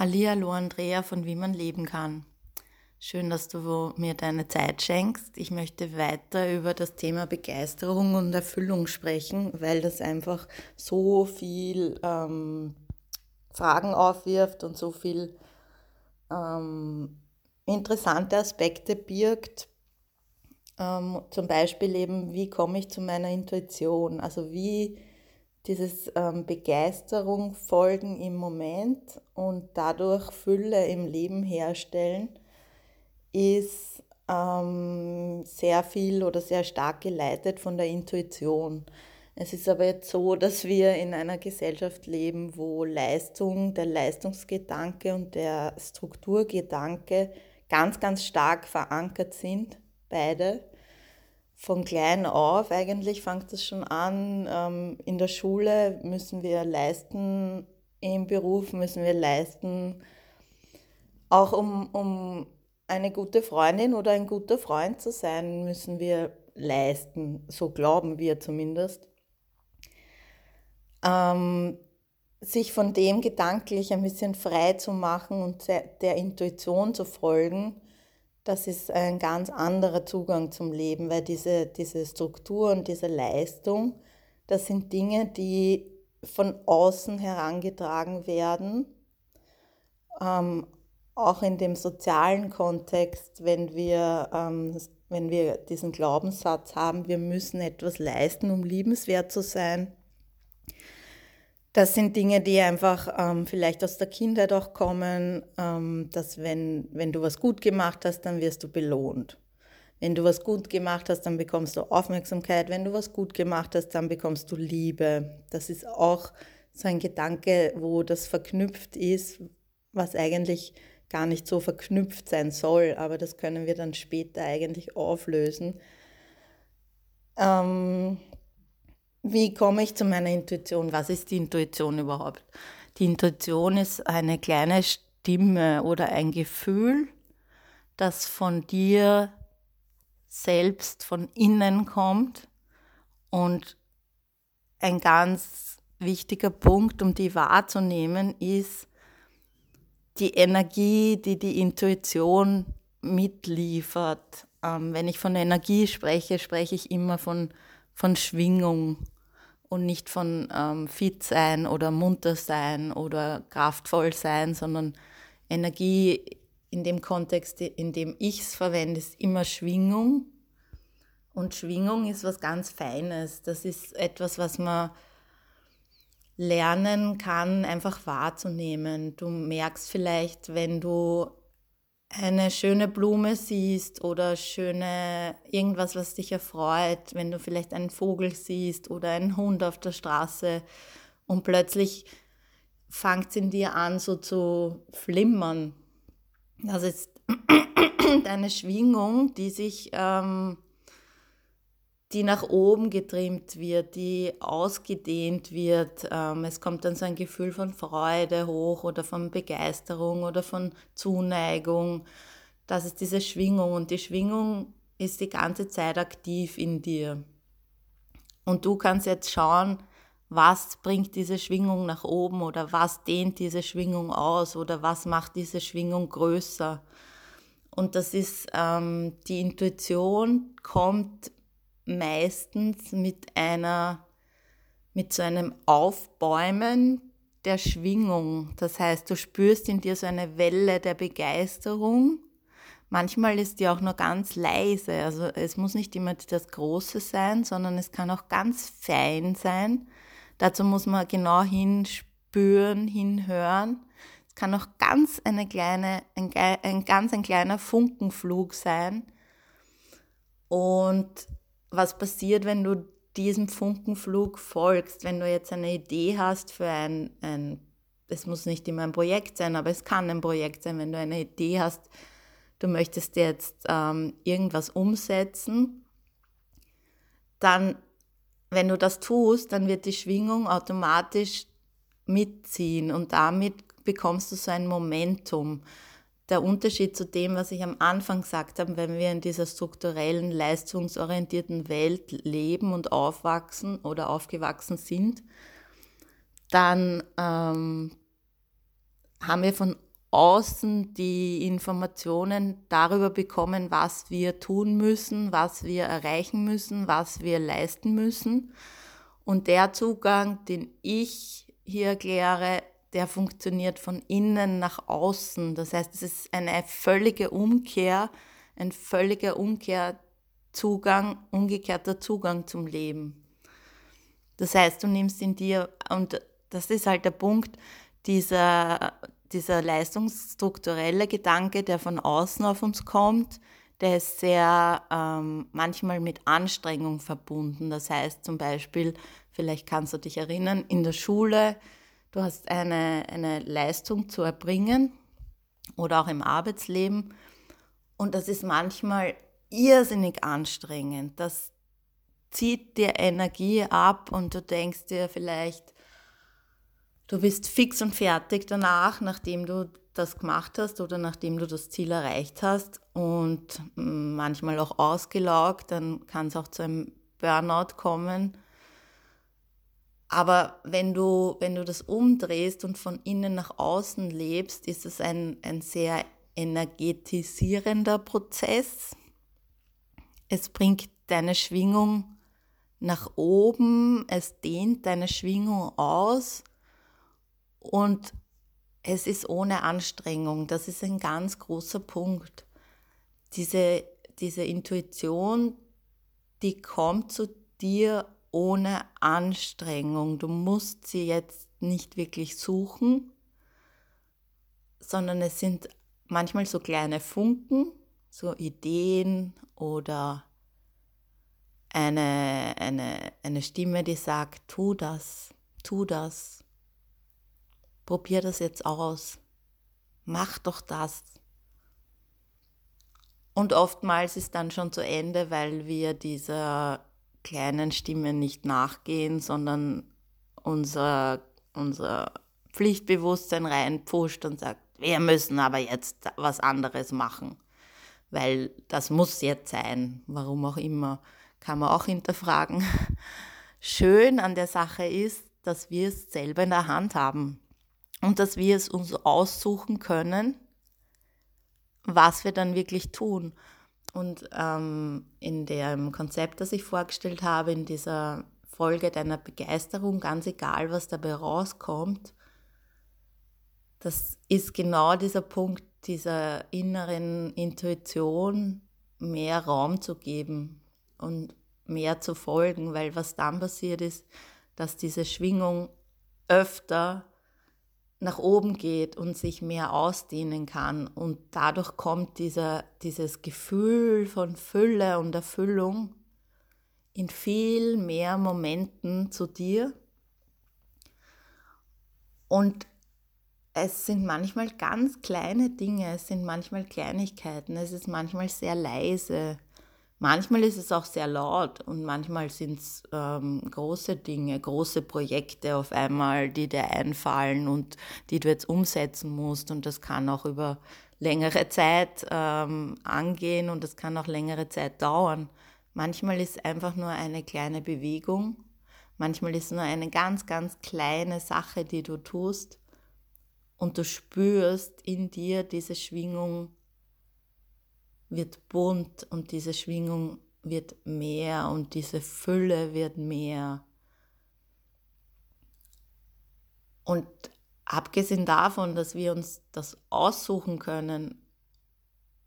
Hallihallo Andrea von Wie man leben kann. Schön, dass du mir deine Zeit schenkst. Ich möchte weiter über das Thema Begeisterung und Erfüllung sprechen, weil das einfach so viel ähm, Fragen aufwirft und so viel ähm, interessante Aspekte birgt. Ähm, zum Beispiel eben, wie komme ich zu meiner Intuition? Also wie dieses ähm, Begeisterung folgen im Moment und dadurch Fülle im Leben herstellen, ist ähm, sehr viel oder sehr stark geleitet von der Intuition. Es ist aber jetzt so, dass wir in einer Gesellschaft leben, wo Leistung, der Leistungsgedanke und der Strukturgedanke ganz, ganz stark verankert sind, beide von klein auf eigentlich fängt es schon an. Ähm, in der Schule müssen wir leisten, im Beruf müssen wir leisten, auch um, um eine gute Freundin oder ein guter Freund zu sein, müssen wir leisten. So glauben wir zumindest. Ähm, sich von dem gedanklich ein bisschen frei zu machen und der Intuition zu folgen, das ist ein ganz anderer Zugang zum Leben, weil diese, diese Struktur und diese Leistung, das sind Dinge, die von außen herangetragen werden, ähm, auch in dem sozialen Kontext, wenn wir, ähm, wenn wir diesen Glaubenssatz haben, wir müssen etwas leisten, um liebenswert zu sein, das sind Dinge, die einfach ähm, vielleicht aus der Kindheit auch kommen, ähm, dass wenn, wenn du was gut gemacht hast, dann wirst du belohnt. Wenn du was gut gemacht hast, dann bekommst du Aufmerksamkeit. Wenn du was gut gemacht hast, dann bekommst du Liebe. Das ist auch so ein Gedanke, wo das verknüpft ist, was eigentlich gar nicht so verknüpft sein soll. Aber das können wir dann später eigentlich auflösen. Ähm, wie komme ich zu meiner Intuition? Was ist die Intuition überhaupt? Die Intuition ist eine kleine Stimme oder ein Gefühl, das von dir selbst von innen kommt und ein ganz wichtiger Punkt, um die wahrzunehmen, ist die Energie, die die Intuition mitliefert. Ähm, wenn ich von Energie spreche, spreche ich immer von von Schwingung und nicht von ähm, fit sein oder munter sein oder kraftvoll sein, sondern Energie in dem Kontext, in dem ich es verwende, ist immer Schwingung. Und Schwingung ist was ganz Feines. Das ist etwas, was man lernen kann, einfach wahrzunehmen. Du merkst vielleicht, wenn du eine schöne Blume siehst oder schöne irgendwas, was dich erfreut, wenn du vielleicht einen Vogel siehst oder einen Hund auf der Straße und plötzlich fängt es in dir an so zu flimmern. Das ist deine Schwingung, die sich ähm, die nach oben getrimmt wird, die ausgedehnt wird. Ähm, es kommt dann so ein Gefühl von Freude hoch oder von Begeisterung oder von Zuneigung. Das ist diese Schwingung und die Schwingung ist die ganze Zeit aktiv in dir. Und du kannst jetzt schauen, was bringt diese Schwingung nach oben oder was dehnt diese Schwingung aus oder was macht diese Schwingung größer. Und das ist ähm, die Intuition kommt meistens mit einer, mit so einem Aufbäumen der Schwingung. Das heißt, du spürst in dir so eine Welle der Begeisterung. Manchmal ist die auch nur ganz leise. Also es muss nicht immer das Große sein, sondern es kann auch ganz fein sein. Dazu muss man genau hinspüren, hinhören. Es kann auch ganz eine kleine, ein, ein ganz ein kleiner Funkenflug sein. Und was passiert, wenn du diesem Funkenflug folgst, wenn du jetzt eine Idee hast für ein, ein, es muss nicht immer ein Projekt sein, aber es kann ein Projekt sein, wenn du eine Idee hast, du möchtest jetzt ähm, irgendwas umsetzen, dann, wenn du das tust, dann wird die Schwingung automatisch mitziehen und damit bekommst du so ein Momentum der Unterschied zu dem, was ich am Anfang gesagt habe, wenn wir in dieser strukturellen, leistungsorientierten Welt leben und aufwachsen oder aufgewachsen sind, dann ähm, haben wir von außen die Informationen darüber bekommen, was wir tun müssen, was wir erreichen müssen, was wir leisten müssen. Und der Zugang, den ich hier erkläre, der funktioniert von innen nach außen. Das heißt, es ist eine völlige Umkehr, ein völliger Umkehrzugang, umgekehrter Zugang zum Leben. Das heißt, du nimmst in dir, und das ist halt der Punkt, dieser, dieser leistungsstrukturelle Gedanke, der von außen auf uns kommt, der ist sehr ähm, manchmal mit Anstrengung verbunden. Das heißt zum Beispiel, vielleicht kannst du dich erinnern, in der Schule, du hast eine, eine Leistung zu erbringen oder auch im Arbeitsleben und das ist manchmal irrsinnig anstrengend. Das zieht dir Energie ab und du denkst dir vielleicht, du bist fix und fertig danach, nachdem du das gemacht hast oder nachdem du das Ziel erreicht hast und manchmal auch ausgelaugt, dann kann es auch zu einem Burnout kommen. Aber wenn du, wenn du das umdrehst und von innen nach außen lebst, ist es ein, ein sehr energetisierender Prozess. Es bringt deine Schwingung nach oben, es dehnt deine Schwingung aus und es ist ohne Anstrengung. Das ist ein ganz großer Punkt. Diese, diese Intuition, die kommt zu dir ohne Anstrengung. Du musst sie jetzt nicht wirklich suchen, sondern es sind manchmal so kleine Funken, so Ideen oder eine, eine, eine Stimme, die sagt, tu das, tu das, probier das jetzt aus, mach doch das. Und oftmals ist dann schon zu Ende, weil wir dieser kleinen Stimme nicht nachgehen, sondern unser, unser Pflichtbewusstsein reinpusht und sagt, wir müssen aber jetzt was anderes machen, weil das muss jetzt sein, warum auch immer kann man auch hinterfragen. Schön an der Sache ist, dass wir es selber in der Hand haben und dass wir es uns aussuchen können, was wir dann wirklich tun. Und ähm, in dem Konzept, das ich vorgestellt habe, in dieser Folge deiner Begeisterung, ganz egal, was dabei rauskommt, das ist genau dieser Punkt dieser inneren Intuition, mehr Raum zu geben, und mehr zu folgen, weil was dann passiert ist, dass diese Schwingung öfter nach oben geht und sich mehr ausdehnen kann. Und dadurch kommt dieser, dieses Gefühl von Fülle und Erfüllung in viel mehr Momenten zu dir. Und es sind manchmal ganz kleine Dinge, es sind manchmal Kleinigkeiten, es ist manchmal sehr leise, Manchmal ist es auch sehr laut und manchmal sind es ähm, große Dinge, große Projekte auf einmal, die dir einfallen und die du jetzt umsetzen musst. Und das kann auch über längere Zeit ähm, angehen und das kann auch längere Zeit dauern. Manchmal ist einfach nur eine kleine Bewegung, manchmal ist nur eine ganz, ganz kleine Sache, die du tust und du spürst in dir diese Schwingung wird bunt und diese Schwingung wird mehr und diese Fülle wird mehr. Und abgesehen davon, dass wir uns das aussuchen können,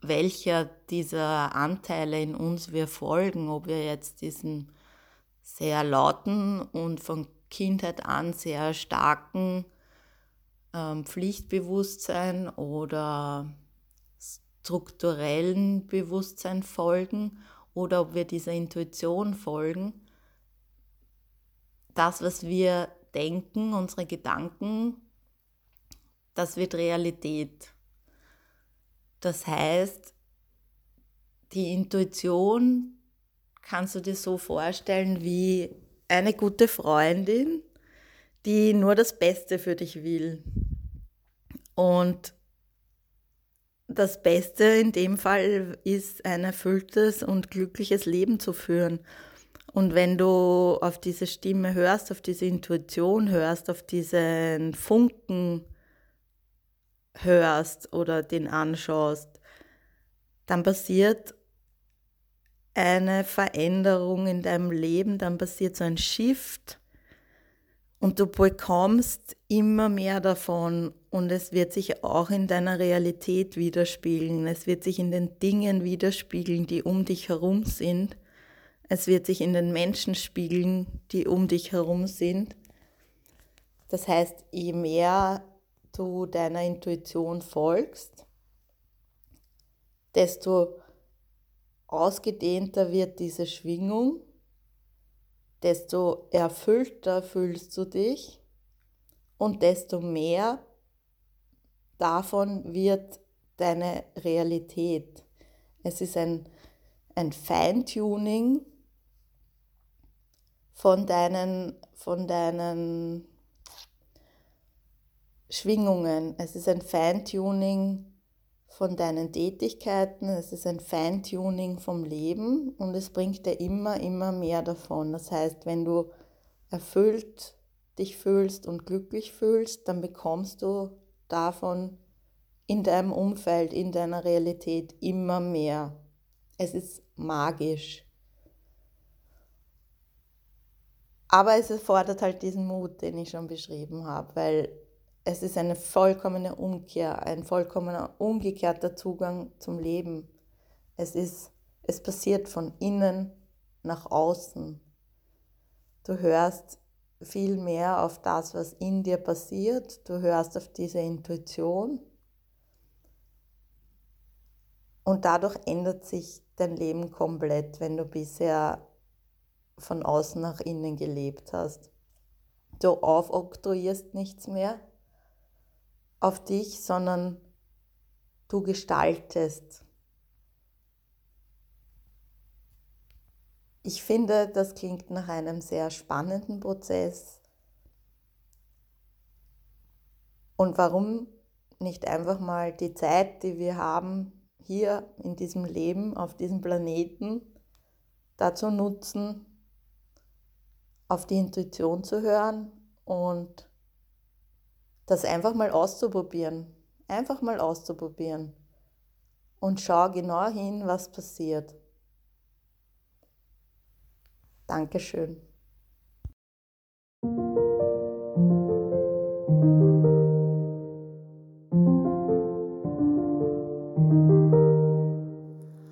welcher dieser Anteile in uns wir folgen, ob wir jetzt diesen sehr lauten und von Kindheit an sehr starken ähm, Pflichtbewusstsein oder strukturellen Bewusstsein folgen oder ob wir dieser Intuition folgen. Das, was wir denken, unsere Gedanken, das wird Realität. Das heißt, die Intuition kannst du dir so vorstellen wie eine gute Freundin, die nur das Beste für dich will. Und das Beste in dem Fall ist, ein erfülltes und glückliches Leben zu führen. Und wenn du auf diese Stimme hörst, auf diese Intuition hörst, auf diesen Funken hörst oder den anschaust, dann passiert eine Veränderung in deinem Leben, dann passiert so ein Shift und du bekommst immer mehr davon und es wird sich auch in deiner Realität widerspiegeln. Es wird sich in den Dingen widerspiegeln, die um dich herum sind. Es wird sich in den Menschen spiegeln, die um dich herum sind. Das heißt, je mehr du deiner Intuition folgst, desto ausgedehnter wird diese Schwingung, desto erfüllter fühlst du dich und desto mehr davon wird deine Realität. Es ist ein, ein Feintuning von deinen, von deinen Schwingungen. Es ist ein Feintuning von deinen Tätigkeiten, es ist ein Feintuning vom Leben und es bringt dir immer, immer mehr davon. Das heißt, wenn du erfüllt dich fühlst und glücklich fühlst, dann bekommst du davon in deinem Umfeld, in deiner Realität immer mehr. Es ist magisch. Aber es erfordert halt diesen Mut, den ich schon beschrieben habe, weil es ist eine vollkommene Umkehr, ein vollkommener umgekehrter Zugang zum Leben. Es ist, es passiert von innen nach außen. Du hörst viel mehr auf das, was in dir passiert. Du hörst auf diese Intuition. Und dadurch ändert sich dein Leben komplett, wenn du bisher von außen nach innen gelebt hast. Du aufoktroyierst nichts mehr auf dich, sondern du gestaltest. Ich finde, das klingt nach einem sehr spannenden Prozess. Und warum nicht einfach mal die Zeit, die wir haben, hier in diesem Leben, auf diesem Planeten, dazu nutzen, auf die Intuition zu hören und das einfach mal auszuprobieren. Einfach mal auszuprobieren. Und schau genau hin, was passiert. Dankeschön.